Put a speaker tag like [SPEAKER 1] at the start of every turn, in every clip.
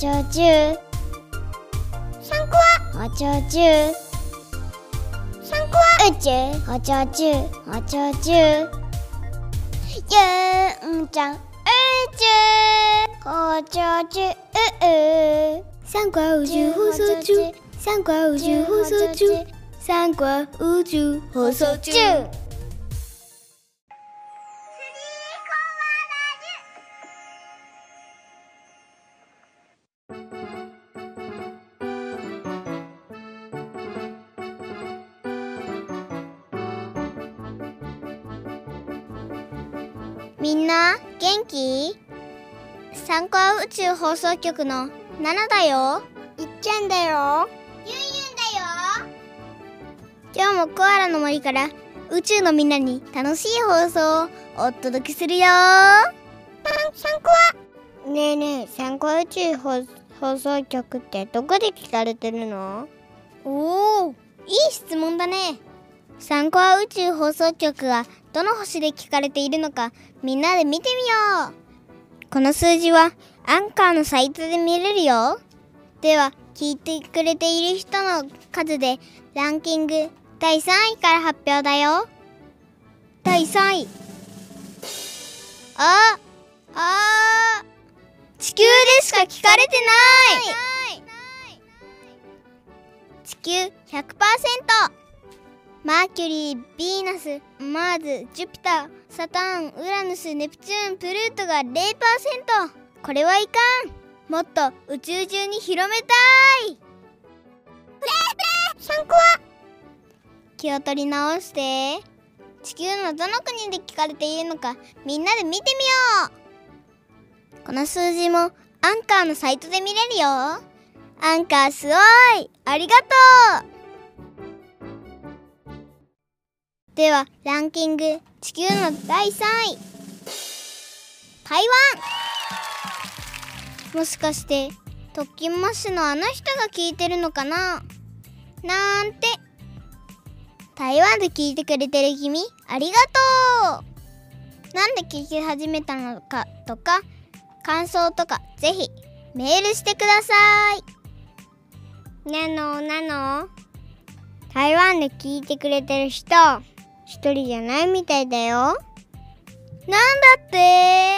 [SPEAKER 1] ちょじゅサンコアおちょじゅサンコア宇宙おちょじゅおちょじゅゆんちゃん宇宙おちょじゅうう
[SPEAKER 2] 三国宇宙放送中三国宇
[SPEAKER 1] な元気？三国宇宙放送局のナナだよ。いっちゃんだよ。ゆんゆんだよ。今日もコアラの森から宇宙のみんなに楽しい放送をお届けするよ。パン三コアねえねえ三コア宇宙放放送局ってどこで聞かれてるの？おおいい質問だね。三コア宇宙放送局がどの星で聞かれているのかみんなで見てみよう。この数字はアンカーのサイトで見れるよ。では聞いてくれている人の数でランキング第3位から発表だよ。第3位。ああ地球でしか聞かれてない。地球100%マーキュリー、ヴィーナス、マーズ、ジュピター、サターン、ウラヌス、ネプチューン、プルートが0%。これはいかん。もっと宇宙中に広めたい。3個は？気を取り直して。地球のどの国で聞かれているのかみんなで見てみよう。この数字もアンカーのサイトで見れるよ。アンカーすごいありがとうではランキング地球の第3位。台湾。もしかして特勤マッシュのあの人が聞いてるのかな？なんて。台湾で聞いてくれてる君ありがとう。なんで聞き始めたのかとか感想とかぜひメールしてください。なのなの台湾で聞いてくれてる人。一人じゃないみたいだよ。なんだって？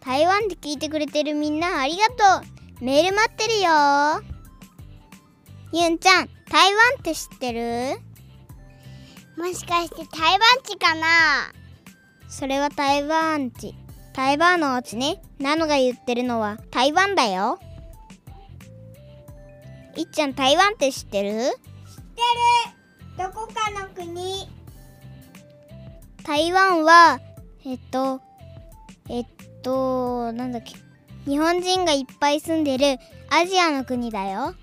[SPEAKER 1] 台湾で聞いてくれてるみんなありがとう。メール待ってるよ。ゆんちゃん、台湾って知ってる？もしかして台湾地かな？それは台湾地。台湾のお家ね。ナノが言ってるのは台湾だよ。いっちゃん台湾って知ってる？知ってるどこかの国。台湾はえっとえっとなんだっけ。日本人がいっぱい住んでるアジアの国だよ。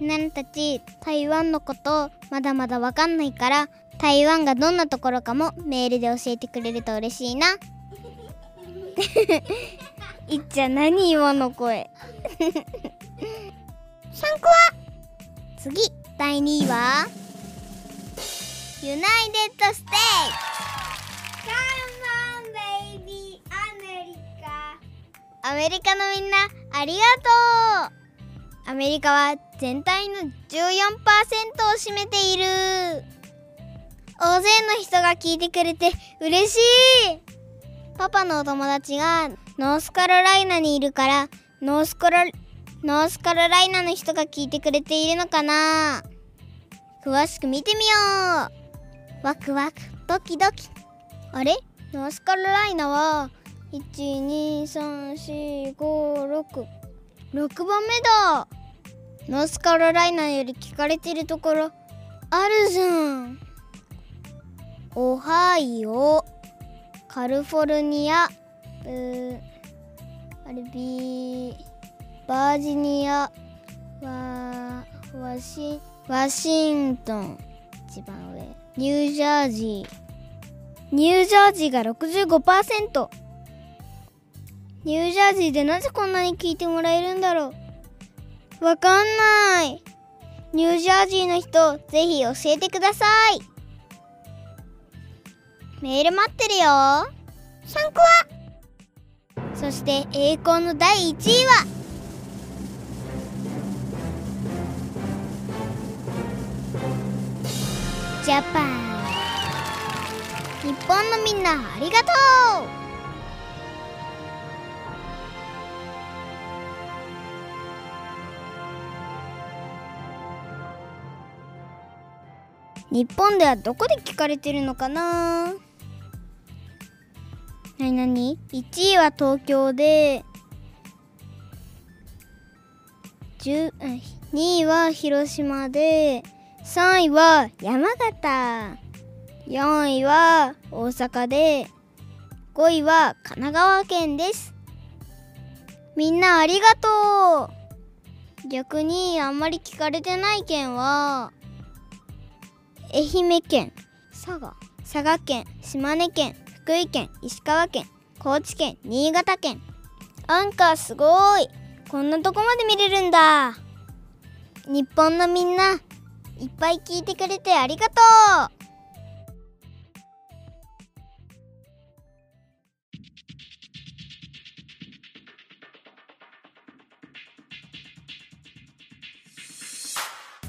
[SPEAKER 1] なのたち台湾のことまだまだわかんないから台湾がどんなところかもメールで教えてくれると嬉しいな。いっちゃん何今の声。3個は？次第2位は？ユナイテッドステイアメリカのみんなありがとう。アメリカは全体の14%を占めている。大勢の人が聞いてくれて嬉しい。パパのお友達がノースカロライナにいるからノースカロノースカロライナの人が聞いてくれているのかな。詳しく見てみようワクワク。ドキドキ。あれ？ノースカロライナは？1234566番目だ。ノースカロライナより聞かれてるところ。あるじゃん。オハイオ。カリフォルニア。ブあれビバージニア。ワワシワシントン。一番上。ニュージャージー。ニュージャージーが65%ニュージャージーでなぜこんなに聞いてもらえるんだろう。わかんない。ニュージャージーの人ぜひ教えてください。メール待ってるよ。3個は。そして栄光の第1位は。ジャパン日本のみんなありがとう。日本ではどこで聞かれてるのかな？なになに ?1 位は東京で2位は広島で3位は山形。4位は大阪で。5位は神奈川県です。みんなありがとう。逆にあんまり聞かれてない県は愛媛県佐賀佐賀県島根県福井県石川県高知県新潟県。アンカーすごい。こんなとこまで見れるんだ。日本のみんないっぱい聞いてくれてありがとう。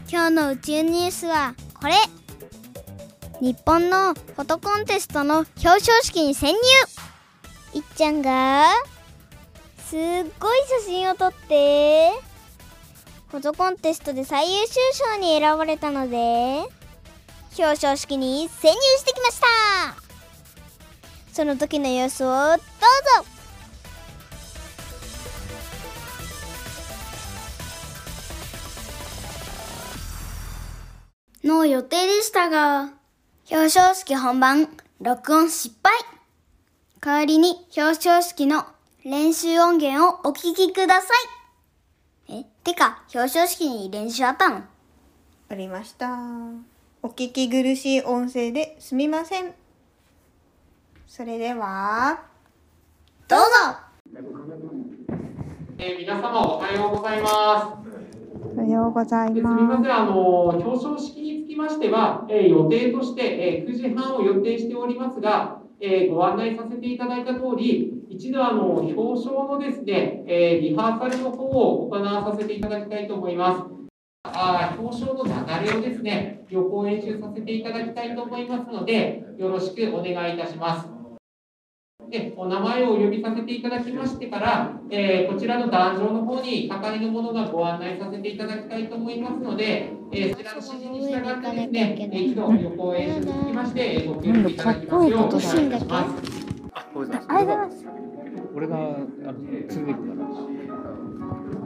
[SPEAKER 1] 今日の宇宙ニュースはこれ。日本のフォトコンテストの表彰式に潜入。いっちゃんがすっごい写真を撮って。フォトコンテストで最優秀賞に選ばれたので表彰式に潜入してきました。その時の様子をどうぞ。の予定でしたが表彰式本番録音失敗。代わりに表彰式の練習音源をお聞きください。え、てか、表彰式に練習あったの？
[SPEAKER 3] ありました。お聞き苦しい音声ですみません。それでは、どうぞ
[SPEAKER 4] えー、皆様おはようございます。
[SPEAKER 3] おはようござい
[SPEAKER 4] ですみません、あの表彰式につきましては、えー予定として、えー9時半を予定しておりますが、えーご案内させていただいた通り、一度あの表彰のですね、えーリハーサルの方を行わさせていただきたいと思います。あー表彰の流れをですね、予行演習させていただきたいと思いますので、よろしくお願いいたします。で、お名前をお呼びさせていただきましてから、えーこちらの壇上の方に係の者がご案内させていただきたいと思いますので、えーそちらの指示に従ってですね、えー一度予行演習につきまして、えーご協力いただきますようお願いいたします。
[SPEAKER 5] ありがとうございます。俺があの連れて行くから。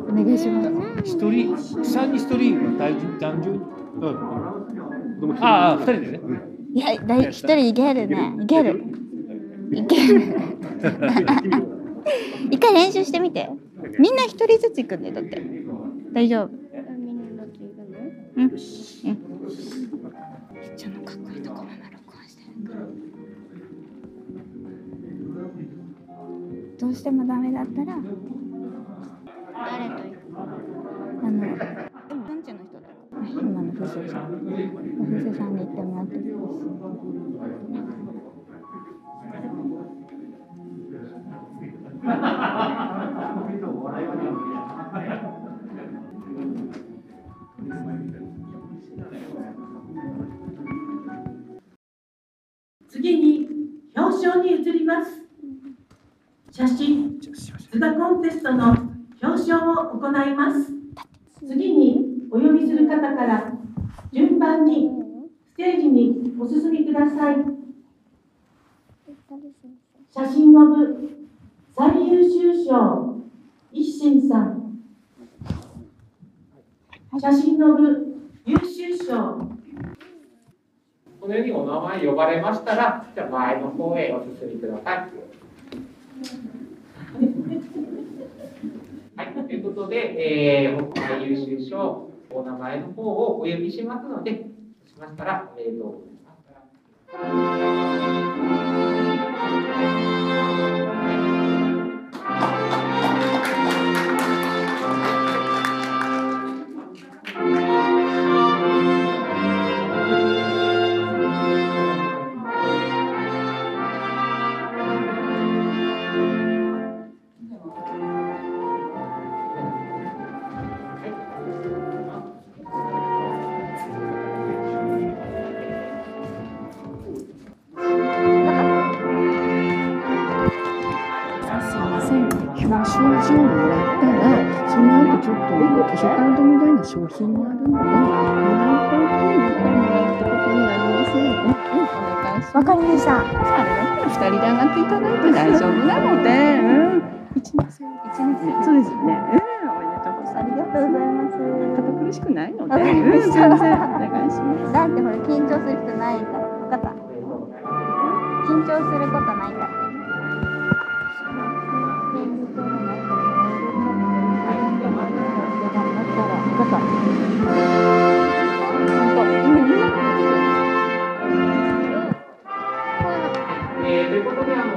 [SPEAKER 6] お願いします。
[SPEAKER 5] 一人、三に一人は大丈夫、男女？うん。ああ、二人でね。
[SPEAKER 6] いや、だい一人いけるね。いける。いける。一回練習してみて。みんな一人ずつ行くんだよ、だって。大丈夫。うん。うん。してもダメだったら。
[SPEAKER 1] 誰と行く
[SPEAKER 6] あの、でも、なんちゅうの人だ。今の風水さん。風水さんに行ってもらってます。
[SPEAKER 7] 次に表彰に移ります写真図画コンテストの表彰を行います。次にお呼びする方から順番にステージにお進みください。写真の部最優秀賞一心さん。写真の部優秀賞。
[SPEAKER 4] このようにお名前呼ばれましたら、じゃあ前の方へお進みください。ということで、えー、最優秀賞、お名前の方をお呼びしますので、そうしましたら、おめでとうございます。
[SPEAKER 6] 図書カードみたいな商品もあるので、ご来光等に行ってもらうってことになりますの。
[SPEAKER 2] わかりました。
[SPEAKER 6] あれだったら二人で上がっていただいて大丈夫なので、うん、一日一日そうですよね。うん、おめでとうございます。
[SPEAKER 2] ありがとうございます。
[SPEAKER 6] 堅苦しくないので、ん、全然お願いします。
[SPEAKER 2] だってほら緊張する人ないから。分かった。緊張することないから。みんな
[SPEAKER 4] えーということで、あの、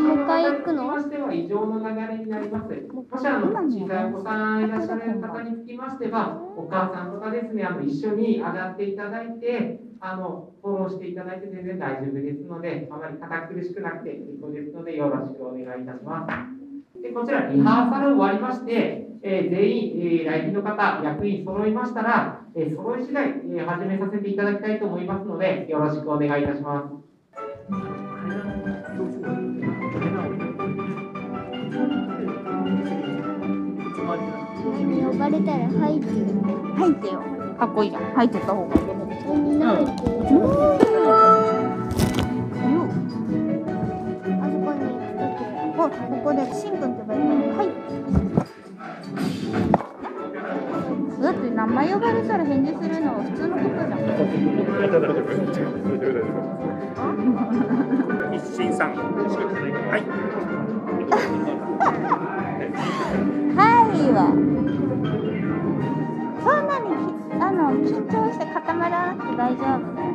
[SPEAKER 1] もう一回行くの
[SPEAKER 4] ましては異常の流れになります。もしあの小さいお子さんいらっしゃる方につきましては、お母さんとかですね、あの一緒に上がっていただいて、あのフォローしていただいて全然大丈夫ですので、あまり堅苦しくなくて結構ですので、よろしくお願いいたします。でこちら、リハーサル終わりまして、えー全員、えー来賓の方、役員揃いましたら、えー揃い次第、えー始めさせていただきたいと思いますので、よろしくお願いいたします。
[SPEAKER 1] 呼ばれたら入ってる。
[SPEAKER 2] 入ってよ。かっこいいじゃん。入ってった方がいいよね。
[SPEAKER 1] みんな入ってる。あそこに行くとき
[SPEAKER 2] こここでしんくんって呼ばれたらはい。だって名前呼ばれたら返事するのは普通のことじゃん。
[SPEAKER 5] 一心さん。はい。
[SPEAKER 2] はいは。そんなにきあの緊張して固まらなくて大丈夫だよ。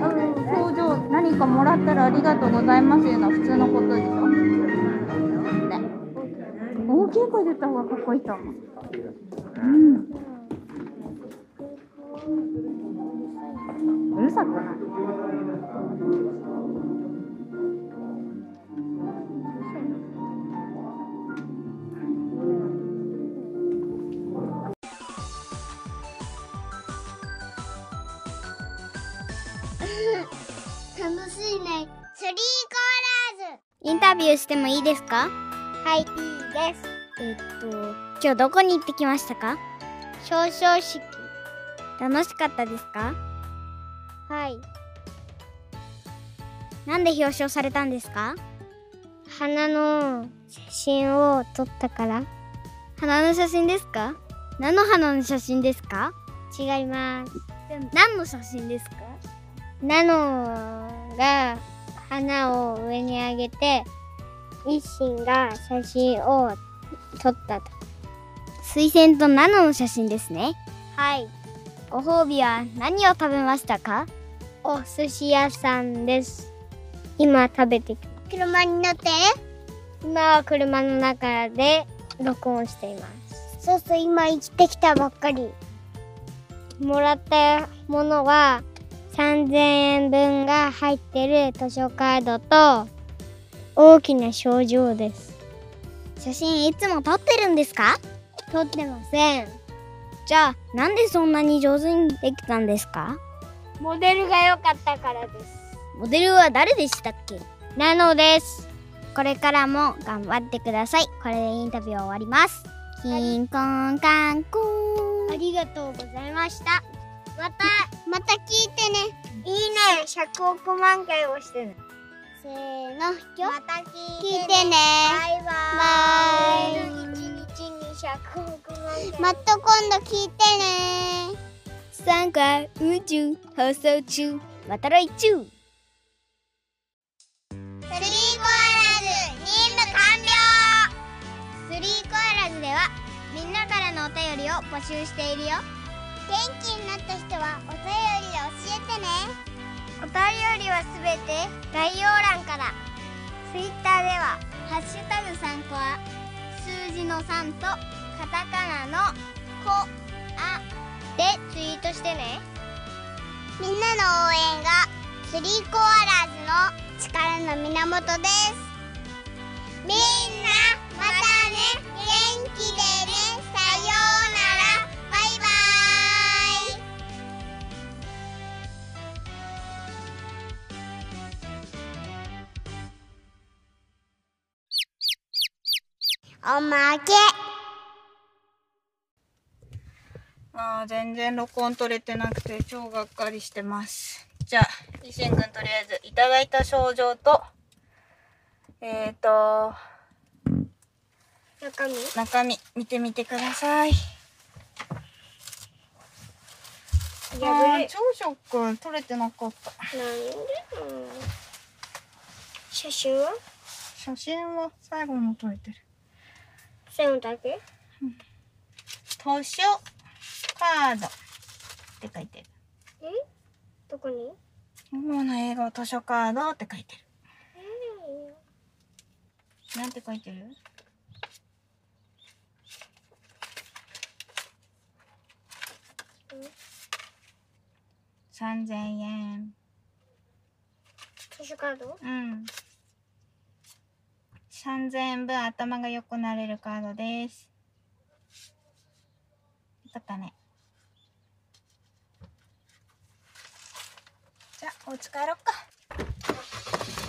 [SPEAKER 2] うん、表情何かもらったらありがとうございますいうのは普通のことでしょ。ね。大きい声出た方がかっこいいと思う。うん。うるさくない？
[SPEAKER 1] 楽しいね。スリーコーラーズ。インタビューしてもいいですか？はい、いいです。えっと、今日どこに行ってきましたか？表彰式。楽しかったですか？はい。なんで表彰されたんですか？花の写真を撮ったから。花の写真ですか？何の花の写真ですか？違います。何の写真ですか？ナノが花を上に上げて一心が写真を撮ったと。水仙とナノの写真ですね。はい。ご褒美は何を食べましたか？お寿司屋さんです。今食べて車に乗って。今は車の中で録音しています。そうそう今生きてきたばっかり。もらったものは3000円分が入ってる図書カードと大きな賞状です写真いつも撮ってるんですか？撮ってません。じゃあなんでそんなに上手にできたんですか？モデルが良かったからです。モデルは誰でしたっけ？なのです。これからも頑張ってください。これでインタビューは終わります。キンコンカンコンありがとうございました。また、また聞いてね。いいね。100億万回押してね。せーの、また聞いてね。バイバイ。バイ。1日に100億万回。また今度聞いてね。
[SPEAKER 2] 参加宇宙放送中また来週
[SPEAKER 1] スリーコアラズ任務完了スリーコアラズではみんなからのお便りを募集しているよ元気になった人はお便りで教えてねお便りはすべて概要欄から。ツイッターでは「ハッシュタグ3コア」数字の3とカタカナの「コア」でツイートしてね。みんなの応援がスリーコアラーズの力の源です。みんな
[SPEAKER 8] おまけ
[SPEAKER 3] あー全然録音取れてなくて超がっかりしてます。じゃあ、いしんくんとりあえずいただいた症状と、えーと、
[SPEAKER 8] 中身？
[SPEAKER 3] 中身見てみてください。あ
[SPEAKER 8] 破れ
[SPEAKER 3] ー超ショック。取れてなかった。
[SPEAKER 8] なんで写真は？
[SPEAKER 3] 写真は最後の撮れてる。
[SPEAKER 8] 線だけ
[SPEAKER 3] 図書カード。って書いてる。
[SPEAKER 8] えどこに？
[SPEAKER 3] 主な英語図書カードって書いてる。なんて書いてる？三千円。
[SPEAKER 8] 図書カード？
[SPEAKER 3] うん。3000円分頭が良くなれるカードです。よかったね。じゃあ、お家帰ろっか。